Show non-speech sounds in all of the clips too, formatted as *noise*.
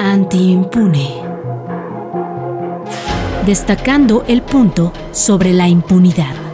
Anti-impune. Destacando el punto sobre la impunidad.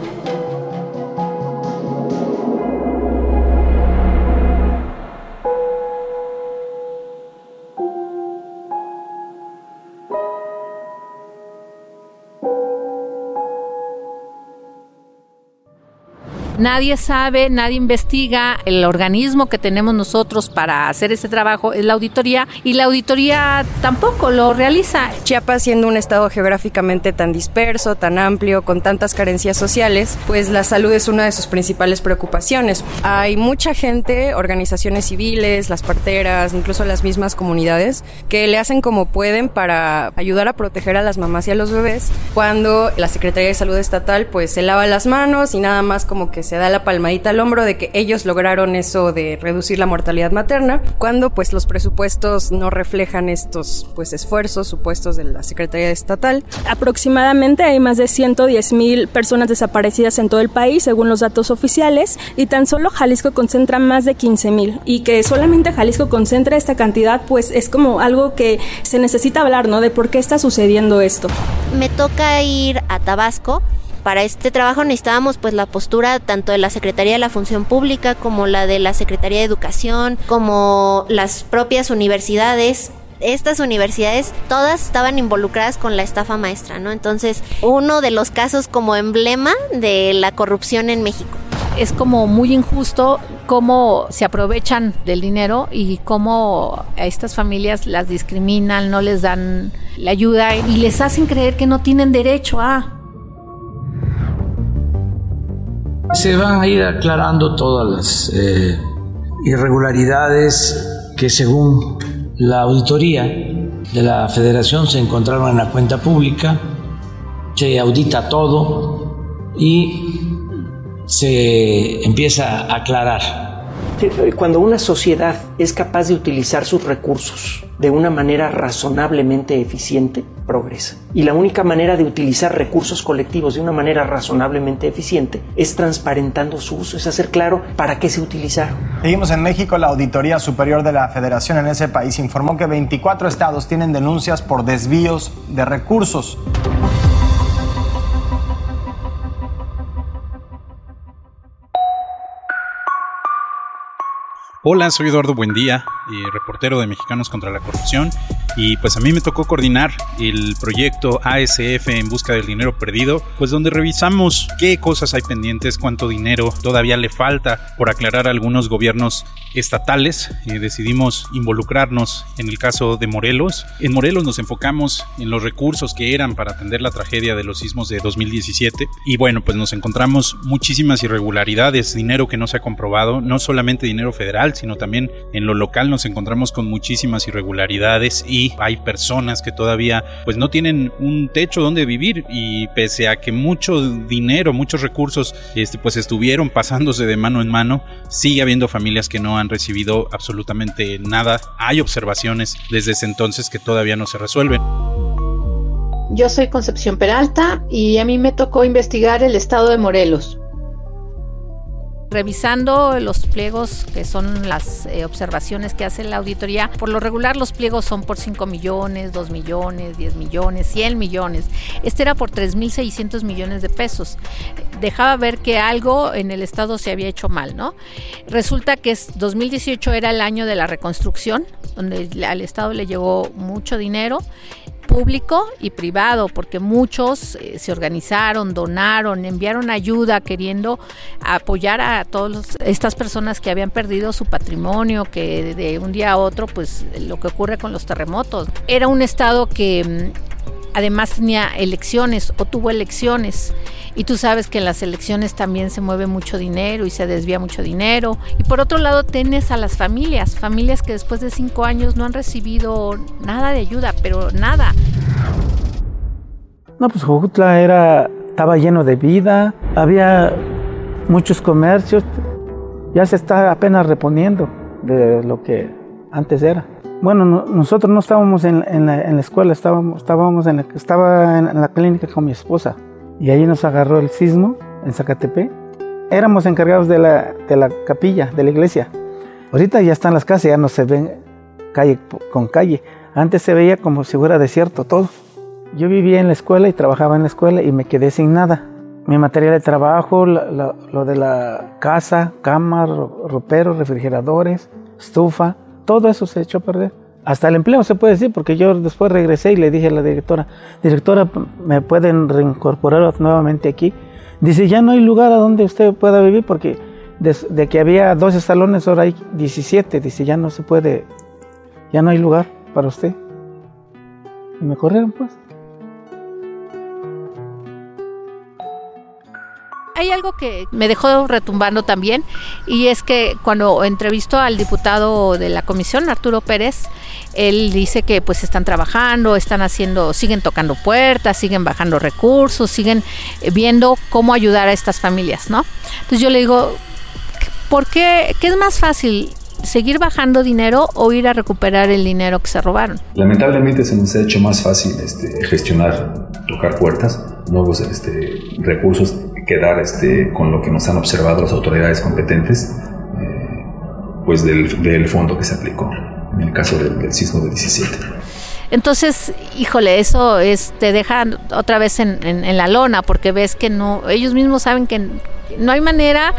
Nadie sabe, nadie investiga. El organismo que tenemos nosotros para hacer ese trabajo es la auditoría y la auditoría tampoco lo realiza. Chiapas siendo un estado geográficamente tan disperso, tan amplio, con tantas carencias sociales, pues la salud es una de sus principales preocupaciones. Hay mucha gente, organizaciones civiles, las parteras, incluso las mismas comunidades, que le hacen como pueden para ayudar a proteger a las mamás y a los bebés cuando la Secretaría de Salud Estatal pues se lava las manos y nada más como que se se da la palmadita al hombro de que ellos lograron eso de reducir la mortalidad materna, cuando pues los presupuestos no reflejan estos pues esfuerzos supuestos de la Secretaría Estatal. Aproximadamente hay más de 110 mil personas desaparecidas en todo el país, según los datos oficiales, y tan solo Jalisco concentra más de 15 mil. Y que solamente Jalisco concentra esta cantidad, pues es como algo que se necesita hablar, ¿no? De por qué está sucediendo esto. Me toca ir a Tabasco para este trabajo necesitábamos pues la postura tanto de la Secretaría de la Función Pública como la de la Secretaría de Educación, como las propias universidades estas universidades todas estaban involucradas con la estafa maestra, ¿no? Entonces, uno de los casos como emblema de la corrupción en México. Es como muy injusto cómo se aprovechan del dinero y cómo a estas familias las discriminan, no les dan la ayuda y les hacen creer que no tienen derecho a se van a ir aclarando todas las eh, irregularidades que según la auditoría de la federación se encontraron en la cuenta pública, se audita todo y se empieza a aclarar cuando una sociedad es capaz de utilizar sus recursos de una manera razonablemente eficiente, progresa. Y la única manera de utilizar recursos colectivos de una manera razonablemente eficiente es transparentando su uso, es hacer claro para qué se utilizaron. Seguimos en México, la Auditoría Superior de la Federación en ese país informó que 24 estados tienen denuncias por desvíos de recursos. Hola, soy Eduardo Buendía, eh, reportero de Mexicanos contra la Corrupción, y pues a mí me tocó coordinar el proyecto ASF en busca del dinero perdido, pues donde revisamos qué cosas hay pendientes, cuánto dinero todavía le falta por aclarar a algunos gobiernos estatales. y decidimos involucrarnos en el caso de Morelos. En Morelos nos enfocamos en los recursos que eran para atender la tragedia de los sismos de 2017 y bueno, pues nos encontramos muchísimas irregularidades, dinero que no se ha comprobado, no solamente dinero federal, sino también en lo local nos encontramos con muchísimas irregularidades y hay personas que todavía pues no tienen un techo donde vivir y pese a que mucho dinero, muchos recursos este pues estuvieron pasándose de mano en mano, sigue habiendo familias que no han recibido absolutamente nada. Hay observaciones desde ese entonces que todavía no se resuelven. Yo soy Concepción Peralta y a mí me tocó investigar el estado de Morelos revisando los pliegos, que son las eh, observaciones que hace la auditoría, por lo regular los pliegos son por 5 millones, 2 millones, 10 millones, 100 millones. Este era por 3.600 millones de pesos. Dejaba ver que algo en el Estado se había hecho mal, ¿no? Resulta que 2018 era el año de la reconstrucción, donde al Estado le llegó mucho dinero público y privado, porque muchos eh, se organizaron, donaron, enviaron ayuda queriendo apoyar a todas estas personas que habían perdido su patrimonio, que de un día a otro, pues lo que ocurre con los terremotos. Era un estado que mm, además tenía elecciones o tuvo elecciones y tú sabes que en las elecciones también se mueve mucho dinero y se desvía mucho dinero. Y por otro lado tienes a las familias, familias que después de cinco años no han recibido nada de ayuda, pero nada. No, pues Jojutla era, estaba lleno de vida, había muchos comercios, ya se está apenas reponiendo de lo que antes era. Bueno, nosotros no estábamos en, la, escuela, estábamos, estábamos en la, estaba en la clínica con mi esposa y ahí nos agarró el sismo en Zacatepec. Éramos encargados de la, de la capilla, de la iglesia. Ahorita ya están las casas, ya no se ven calle con calle. Antes se veía como si fuera desierto todo. Yo vivía en la escuela y trabajaba en la escuela y me quedé sin nada. Mi material de trabajo, lo de la casa, cama, roperos, refrigeradores, estufa, todo eso se echó a perder. Hasta el empleo se puede decir, porque yo después regresé y le dije a la directora, directora, ¿me pueden reincorporar nuevamente aquí? Dice, ya no hay lugar a donde usted pueda vivir porque de, que había 12 salones, ahora hay 17. Dice, ya no se puede, ya no hay lugar para usted. Y me corrieron pues. Hay algo que me dejó retumbando también y es que cuando entrevistó al diputado de la comisión, Arturo Pérez, él dice que pues están trabajando, están haciendo, siguen tocando puertas, siguen bajando recursos, siguen viendo cómo ayudar a estas familias, ¿no? Entonces yo le digo, ¿por qué? ¿Qué es más fácil? seguir bajando dinero o ir a recuperar el dinero que se robaron. Lamentablemente se nos ha hecho más fácil este, gestionar, tocar puertas, nuevos este, recursos, quedar este, con lo que nos han observado las autoridades competentes, eh, pues del, del, fondo que se aplicó en el caso del, sismo de 17. Entonces, híjole, eso es, te deja otra vez en, en, la lona porque ves que no, ellos mismos saben que no hay manera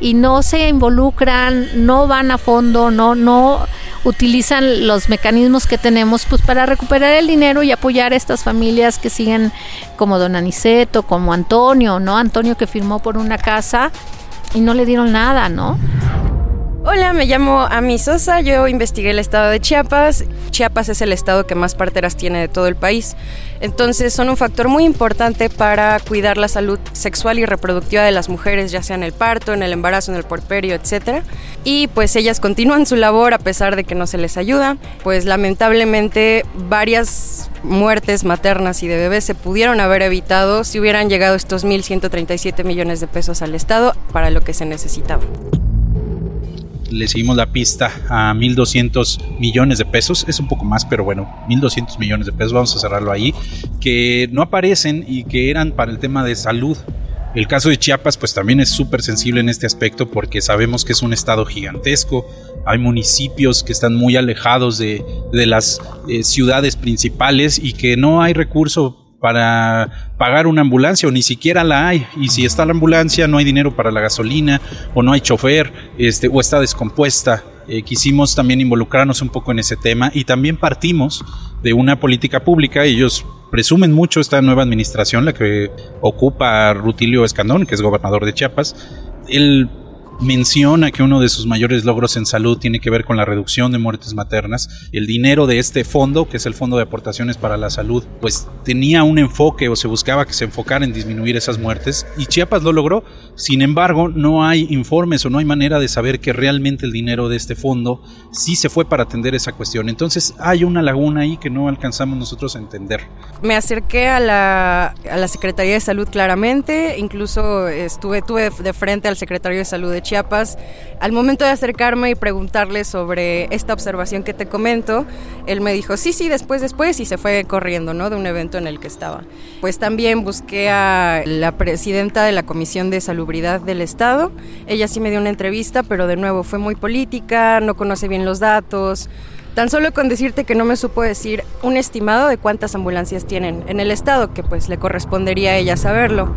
y no se involucran, no van a fondo, no, no utilizan los mecanismos que tenemos pues para recuperar el dinero y apoyar a estas familias que siguen como Don Aniceto, como Antonio, ¿no? Antonio que firmó por una casa y no le dieron nada, ¿no? Hola, me llamo Ami Sosa, yo investigué el estado de Chiapas. Chiapas es el estado que más parteras tiene de todo el país. Entonces son un factor muy importante para cuidar la salud sexual y reproductiva de las mujeres, ya sea en el parto, en el embarazo, en el porperio, etc. Y pues ellas continúan su labor a pesar de que no se les ayuda. Pues lamentablemente varias muertes maternas y de bebés se pudieron haber evitado si hubieran llegado estos 1.137 millones de pesos al Estado para lo que se necesitaba le seguimos la pista a 1.200 millones de pesos, es un poco más, pero bueno, 1.200 millones de pesos, vamos a cerrarlo ahí, que no aparecen y que eran para el tema de salud. El caso de Chiapas pues también es súper sensible en este aspecto porque sabemos que es un estado gigantesco, hay municipios que están muy alejados de, de las eh, ciudades principales y que no hay recurso para pagar una ambulancia o ni siquiera la hay. Y si está la ambulancia no hay dinero para la gasolina o no hay chofer este o está descompuesta. Eh, quisimos también involucrarnos un poco en ese tema y también partimos de una política pública. Ellos presumen mucho esta nueva administración la que ocupa Rutilio Escandón que es gobernador de Chiapas menciona que uno de sus mayores logros en salud tiene que ver con la reducción de muertes maternas. El dinero de este fondo, que es el Fondo de Aportaciones para la Salud, pues tenía un enfoque o se buscaba que se enfocara en disminuir esas muertes y Chiapas lo logró. Sin embargo, no hay informes o no hay manera de saber que realmente el dinero de este fondo sí se fue para atender esa cuestión. Entonces hay una laguna ahí que no alcanzamos nosotros a entender. Me acerqué a la, a la Secretaría de Salud claramente, incluso estuve tuve de frente al secretario de Salud de Chiapas Chiapas, al momento de acercarme y preguntarle sobre esta observación que te comento, él me dijo, sí, sí, después, después, y se fue corriendo, ¿no? De un evento en el que estaba. Pues también busqué a la presidenta de la Comisión de Salubridad del Estado. Ella sí me dio una entrevista, pero de nuevo fue muy política, no conoce bien los datos. Tan solo con decirte que no me supo decir un estimado de cuántas ambulancias tienen en el estado, que pues le correspondería a ella saberlo.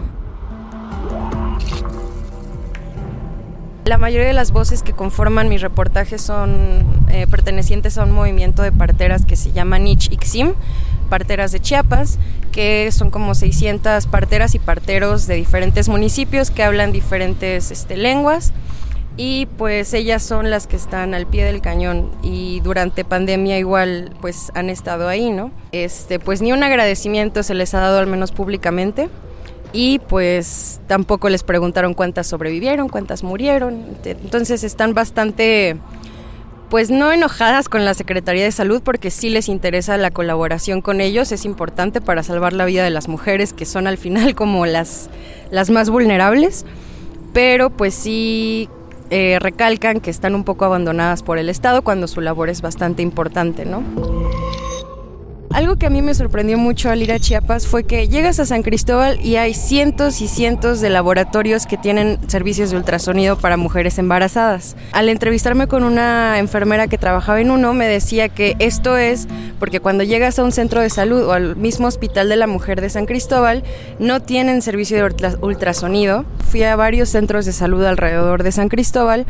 La mayoría de las voces que conforman mis reportajes son eh, pertenecientes a un movimiento de parteras que se llama Nich Ixim, parteras de Chiapas, que son como 600 parteras y parteros de diferentes municipios que hablan diferentes este, lenguas y pues ellas son las que están al pie del cañón y durante pandemia igual pues han estado ahí, ¿no? Este, pues ni un agradecimiento se les ha dado al menos públicamente y pues tampoco les preguntaron cuántas sobrevivieron, cuántas murieron. Entonces están bastante, pues no enojadas con la Secretaría de Salud porque sí les interesa la colaboración con ellos, es importante para salvar la vida de las mujeres que son al final como las, las más vulnerables, pero pues sí eh, recalcan que están un poco abandonadas por el Estado cuando su labor es bastante importante, ¿no? Algo que a mí me sorprendió mucho al ir a Chiapas fue que llegas a San Cristóbal y hay cientos y cientos de laboratorios que tienen servicios de ultrasonido para mujeres embarazadas. Al entrevistarme con una enfermera que trabajaba en uno, me decía que esto es porque cuando llegas a un centro de salud o al mismo hospital de la mujer de San Cristóbal, no tienen servicio de ultrasonido. Fui a varios centros de salud alrededor de San Cristóbal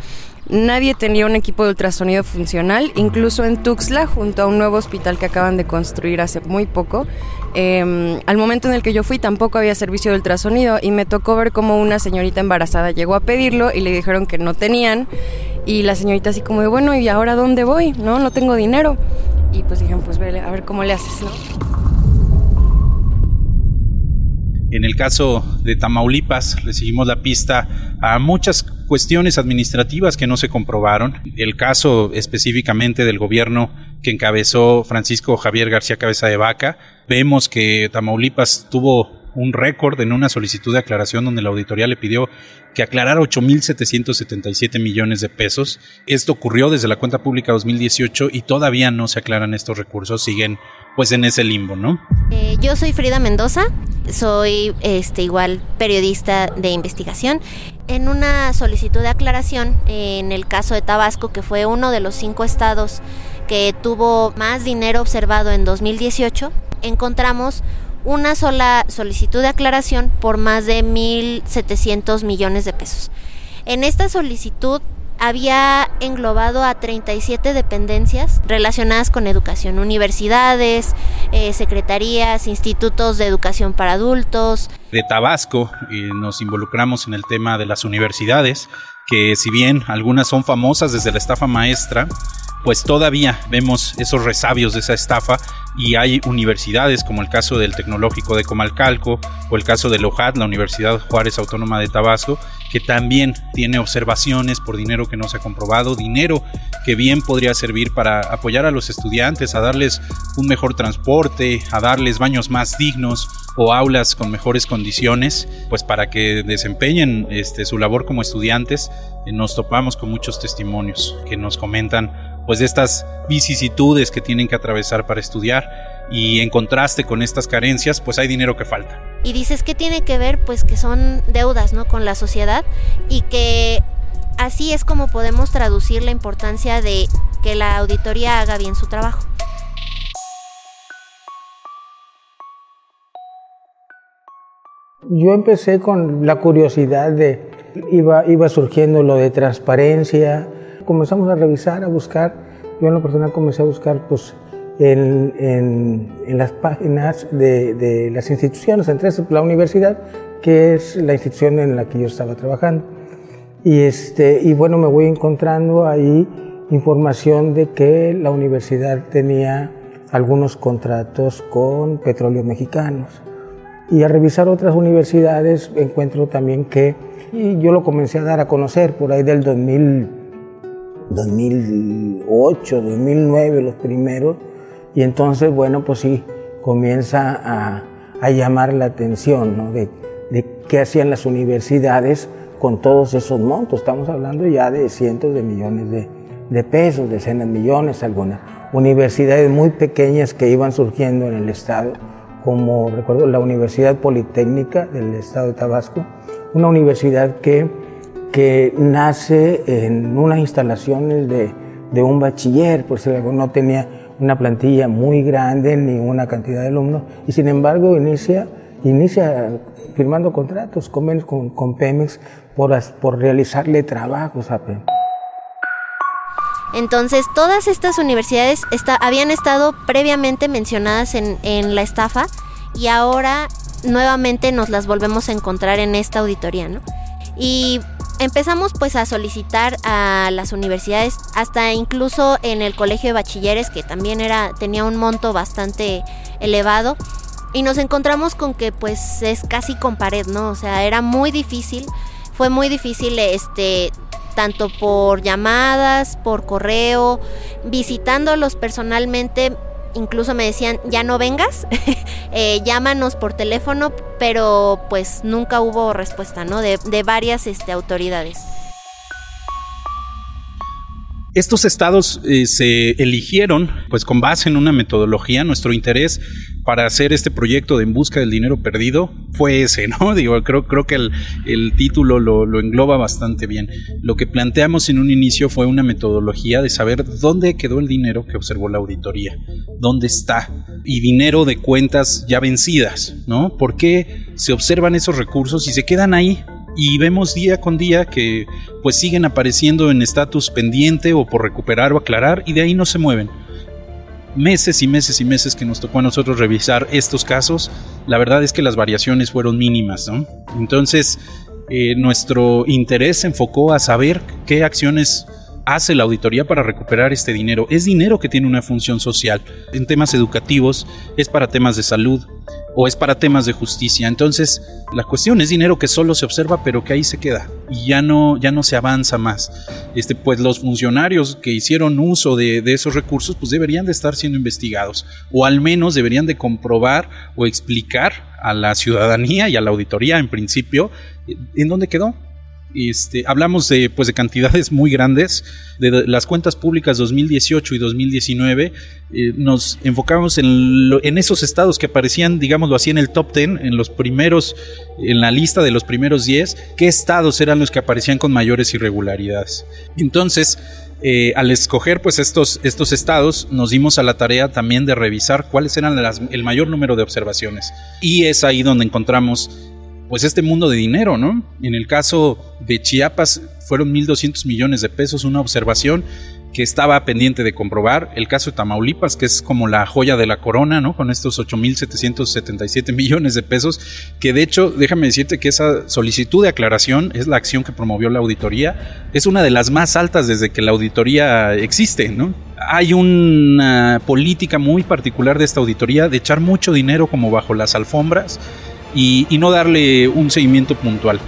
Nadie tenía un equipo de ultrasonido funcional, incluso en Tuxtla, junto a un nuevo hospital que acaban de construir hace muy poco. Em, al momento en el que yo fui tampoco había servicio de ultrasonido y me tocó ver cómo una señorita embarazada llegó a pedirlo y le dijeron que no tenían y la señorita así como de bueno y ahora dónde voy no no tengo dinero y pues dijeron pues vele a ver cómo le haces no en el caso de Tamaulipas le la pista a muchas cuestiones administrativas que no se comprobaron. El caso específicamente del gobierno que encabezó Francisco Javier García Cabeza de Vaca, vemos que Tamaulipas tuvo un récord en una solicitud de aclaración donde la auditoría le pidió que aclarara 8.777 millones de pesos. Esto ocurrió desde la cuenta pública 2018 y todavía no se aclaran estos recursos, siguen pues en ese limbo, ¿no? Eh, yo soy Frida Mendoza, soy este igual periodista de investigación. En una solicitud de aclaración, en el caso de Tabasco, que fue uno de los cinco estados que tuvo más dinero observado en 2018, encontramos una sola solicitud de aclaración por más de 1.700 millones de pesos. En esta solicitud había englobado a 37 dependencias relacionadas con educación, universidades, eh, secretarías, institutos de educación para adultos. De Tabasco y nos involucramos en el tema de las universidades, que si bien algunas son famosas desde la estafa maestra, pues todavía vemos esos resabios de esa estafa y hay universidades como el caso del Tecnológico de Comalcalco o el caso de LOJAT, la Universidad Juárez Autónoma de Tabasco, que también tiene observaciones por dinero que no se ha comprobado, dinero que bien podría servir para apoyar a los estudiantes, a darles un mejor transporte, a darles baños más dignos o aulas con mejores condiciones, pues para que desempeñen este, su labor como estudiantes, eh, nos topamos con muchos testimonios que nos comentan pues de estas vicisitudes que tienen que atravesar para estudiar y en contraste con estas carencias pues hay dinero que falta. Y dices que tiene que ver pues que son deudas ¿no? con la sociedad y que así es como podemos traducir la importancia de que la auditoría haga bien su trabajo. Yo empecé con la curiosidad de, iba, iba surgiendo lo de transparencia, comenzamos a revisar, a buscar, yo en lo personal comencé a buscar pues, en, en, las páginas de, de, las instituciones, entre la universidad, que es la institución en la que yo estaba trabajando. Y, este, y bueno, me voy encontrando ahí información de que la universidad tenía algunos contratos con petróleos mexicanos. Y al revisar otras universidades encuentro también que, y yo lo comencé a dar a conocer por ahí del 2000, 2008, 2009 los primeros, y entonces, bueno, pues sí, comienza a, llamar la atención ¿no? de, de, qué hacían las universidades con todos esos montos. Estamos hablando ya de cientos de millones de, de pesos, decenas de millones, algunas. Universidades muy pequeñas que iban surgiendo en el Estado, como recuerdo la Universidad Politécnica del Estado de Tabasco, una universidad que que nace en unas instalaciones de, de un bachiller, por si no tenía una plantilla muy grande ni una cantidad de alumnos, y sin embargo inicia, inicia firmando contratos con, con, con Pemex por, por realizarle trabajos a Pemex. Entonces, todas estas universidades está, habían estado previamente mencionadas en, en la estafa y ahora nuevamente nos las volvemos a encontrar en esta auditoría, ¿no? Y empezamos pues a solicitar a las universidades, hasta incluso en el colegio de bachilleres, que también era, tenía un monto bastante elevado, y nos encontramos con que pues es casi con pared, ¿no? O sea, era muy difícil, fue muy difícil este tanto por llamadas, por correo, visitándolos personalmente, incluso me decían, ya no vengas, *laughs* eh, llámanos por teléfono, pero pues nunca hubo respuesta, ¿no? De, varias este, autoridades. Estos estados eh, se eligieron pues con base en una metodología. Nuestro interés para hacer este proyecto de En Busca del Dinero Perdido fue ese, ¿no? *laughs* Digo, creo, creo que el, título lo, lo, engloba bastante bien. Lo que planteamos en un inicio fue una metodología de saber dónde quedó el dinero que observó la auditoría, dónde está, y dinero de cuentas ya vencidas, ¿no? ¿Por qué se observan esos recursos y se quedan ahí y vemos día con día que pues siguen apareciendo en estatus pendiente o por recuperar o aclarar y de ahí no se mueven. Meses y meses y meses que nos tocó a nosotros revisar estos casos, la verdad es que las variaciones fueron mínimas, ¿no? Entonces, eh, nuestro interés se enfocó a saber qué acciones hace la auditoría para recuperar este dinero. Es dinero que tiene una función social. En temas educativos, es para temas de salud, o es para temas de justicia. Entonces, la cuestión es dinero que solo se observa, pero que ahí se queda y ya no, ya no se avanza más. Este, pues los funcionarios que hicieron uso de, de, esos recursos, pues deberían de estar siendo investigados, o al menos deberían de comprobar o explicar a la ciudadanía y a la auditoría, en principio, en dónde quedó. Este, hablamos de, pues, de cantidades muy grandes, de las cuentas públicas 2018 y 2019, eh, nos enfocamos en, en, esos estados que aparecían, digámoslo así, en el top 10, en los primeros, en la lista de los primeros 10, qué estados eran los que aparecían con mayores irregularidades. Entonces, eh, al escoger pues estos, estos estados nos dimos a la tarea también de revisar cuáles eran el mayor número de observaciones y es ahí donde encontramos pues este mundo de dinero, ¿no? En el caso de Chiapas fueron 1.200 millones de pesos, una observación que estaba pendiente de comprobar. El caso de Tamaulipas, que es como la joya de la corona, ¿no? Con estos 8.777 *laughs* millones de pesos, que de hecho, déjame decirte que esa solicitud de aclaración es la acción que promovió la auditoría, es una de las más altas desde que la auditoría existe, ¿no? Hay una política muy particular de esta auditoría de echar mucho dinero como bajo las alfombras y, no darle un seguimiento puntual.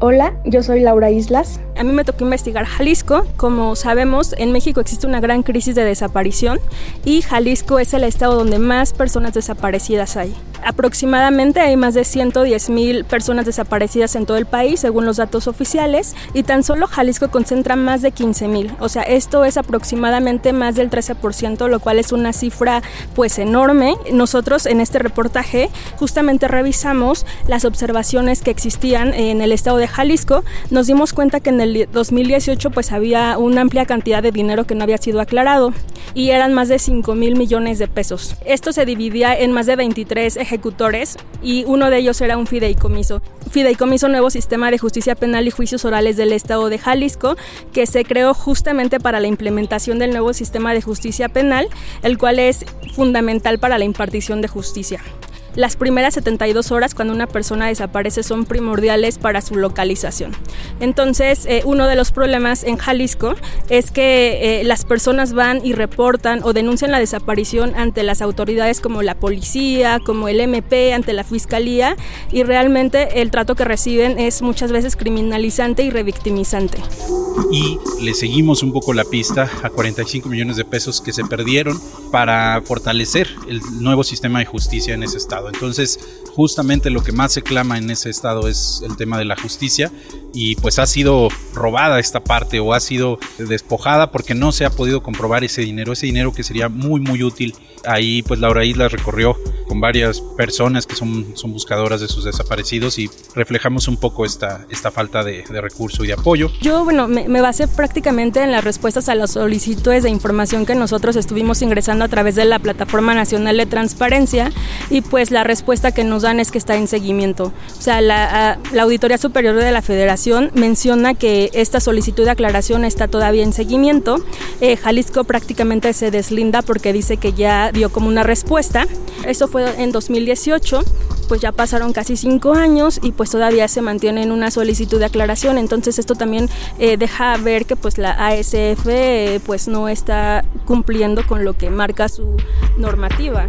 Hola, yo soy Laura Islas. A mí me tocó investigar Jalisco. Como sabemos, en México existe una gran crisis de desaparición y Jalisco es el estado donde más personas desaparecidas hay. Aproximadamente hay más de 110 mil personas desaparecidas en todo el país, según los datos oficiales, y tan solo Jalisco concentra más de 15 mil. O sea, esto es aproximadamente más del 13%, lo cual es una cifra pues enorme. Nosotros en este reportaje justamente revisamos las observaciones que existían en el estado de Jalisco. Nos dimos cuenta que en el 2018 pues había una amplia cantidad de dinero que no había sido aclarado y eran más de 5 mil millones de pesos. Esto se dividía en más de 23 ejecutores y uno de ellos era un fideicomiso. Fideicomiso Nuevo Sistema de Justicia Penal y Juicios Orales del Estado de Jalisco, que se creó justamente para la implementación del nuevo sistema de justicia penal, el cual es fundamental para la impartición de justicia. Las primeras 72 horas cuando una persona desaparece son primordiales para su localización. Entonces, eh, uno de los problemas en Jalisco es que eh, las personas van y reportan o denuncian la desaparición ante las autoridades como la policía, como el MP, ante la fiscalía y realmente el trato que reciben es muchas veces criminalizante y revictimizante. Y le seguimos un poco la pista a 45 millones de pesos que se perdieron para fortalecer el nuevo sistema de justicia en ese estado. Entonces, justamente lo que más se clama en ese estado es el tema de la justicia y pues ha sido robada esta parte o ha sido despojada porque no se ha podido comprobar ese dinero, ese dinero que sería muy muy útil. Ahí pues Laura Isla recorrió con varias personas que son, son buscadoras de sus desaparecidos y reflejamos un poco esta, esta falta de, de recurso y de apoyo. Yo, bueno, me, me, basé prácticamente en las respuestas a las solicitudes de información que nosotros estuvimos ingresando a través de la Plataforma Nacional de Transparencia y pues la respuesta que nos dan es que está en seguimiento. O sea, la, la Auditoría Superior de la Federación menciona que esta solicitud de aclaración está todavía en seguimiento. Eh, Jalisco prácticamente se deslinda porque dice que ya dio como una respuesta. Eso fue en 2018 pues ya pasaron casi cinco años y pues todavía se mantiene en una solicitud de aclaración. Entonces esto también eh, deja ver que pues la ASF eh, pues no está cumpliendo con lo que marca su normativa.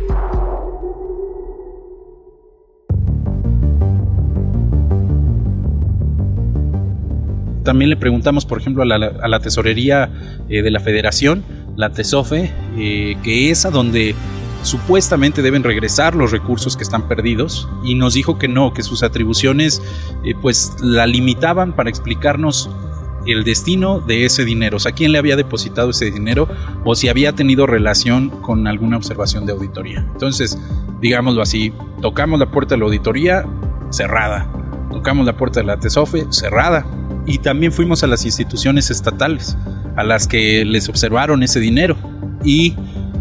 También le preguntamos, por ejemplo, a la, tesorería eh, de la federación, la TESOFE, que es a donde supuestamente deben regresar los recursos que están perdidos y nos dijo que no, que sus atribuciones eh, pues la limitaban para explicarnos el destino de ese dinero, o sea, quién le había depositado ese dinero o si había tenido relación con alguna observación de auditoría. Entonces, digámoslo así, tocamos la puerta de la auditoría cerrada, tocamos la puerta de la TESOFE cerrada. Y también fuimos a las instituciones estatales a las que les observaron ese dinero. Y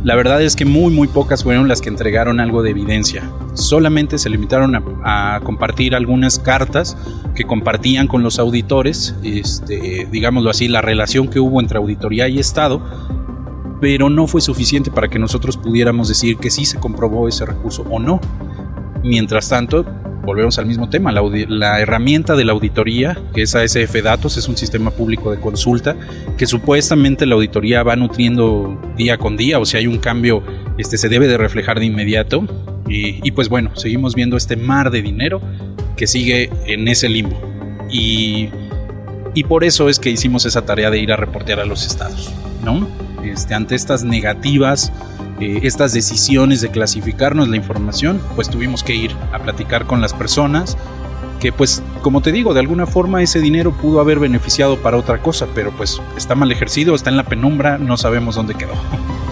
la verdad es que muy muy pocas fueron las que entregaron algo de evidencia. Solamente se limitaron a, compartir algunas cartas que compartían con los auditores, este, digámoslo así, la relación que hubo entre auditoría y Estado, pero no fue suficiente para que nosotros pudiéramos decir que sí se comprobó ese recurso o no. Mientras tanto, volvemos al mismo tema, la, herramienta de la auditoría, que es ASF Datos, es un sistema público de consulta que supuestamente la auditoría va nutriendo día con día, o si hay un cambio, este se debe de reflejar de inmediato. Y, pues bueno, seguimos viendo este mar de dinero que sigue en ese limbo. Y, y por eso es que hicimos esa tarea de ir a reportear a los estados, ¿no? Este, ante estas negativas eh, estas decisiones de clasificarnos la información, pues tuvimos que ir a platicar con las personas que pues como te digo, de alguna forma ese dinero pudo haber beneficiado para otra cosa, pero pues está mal ejercido, está en la penumbra, no sabemos dónde quedó. *laughs*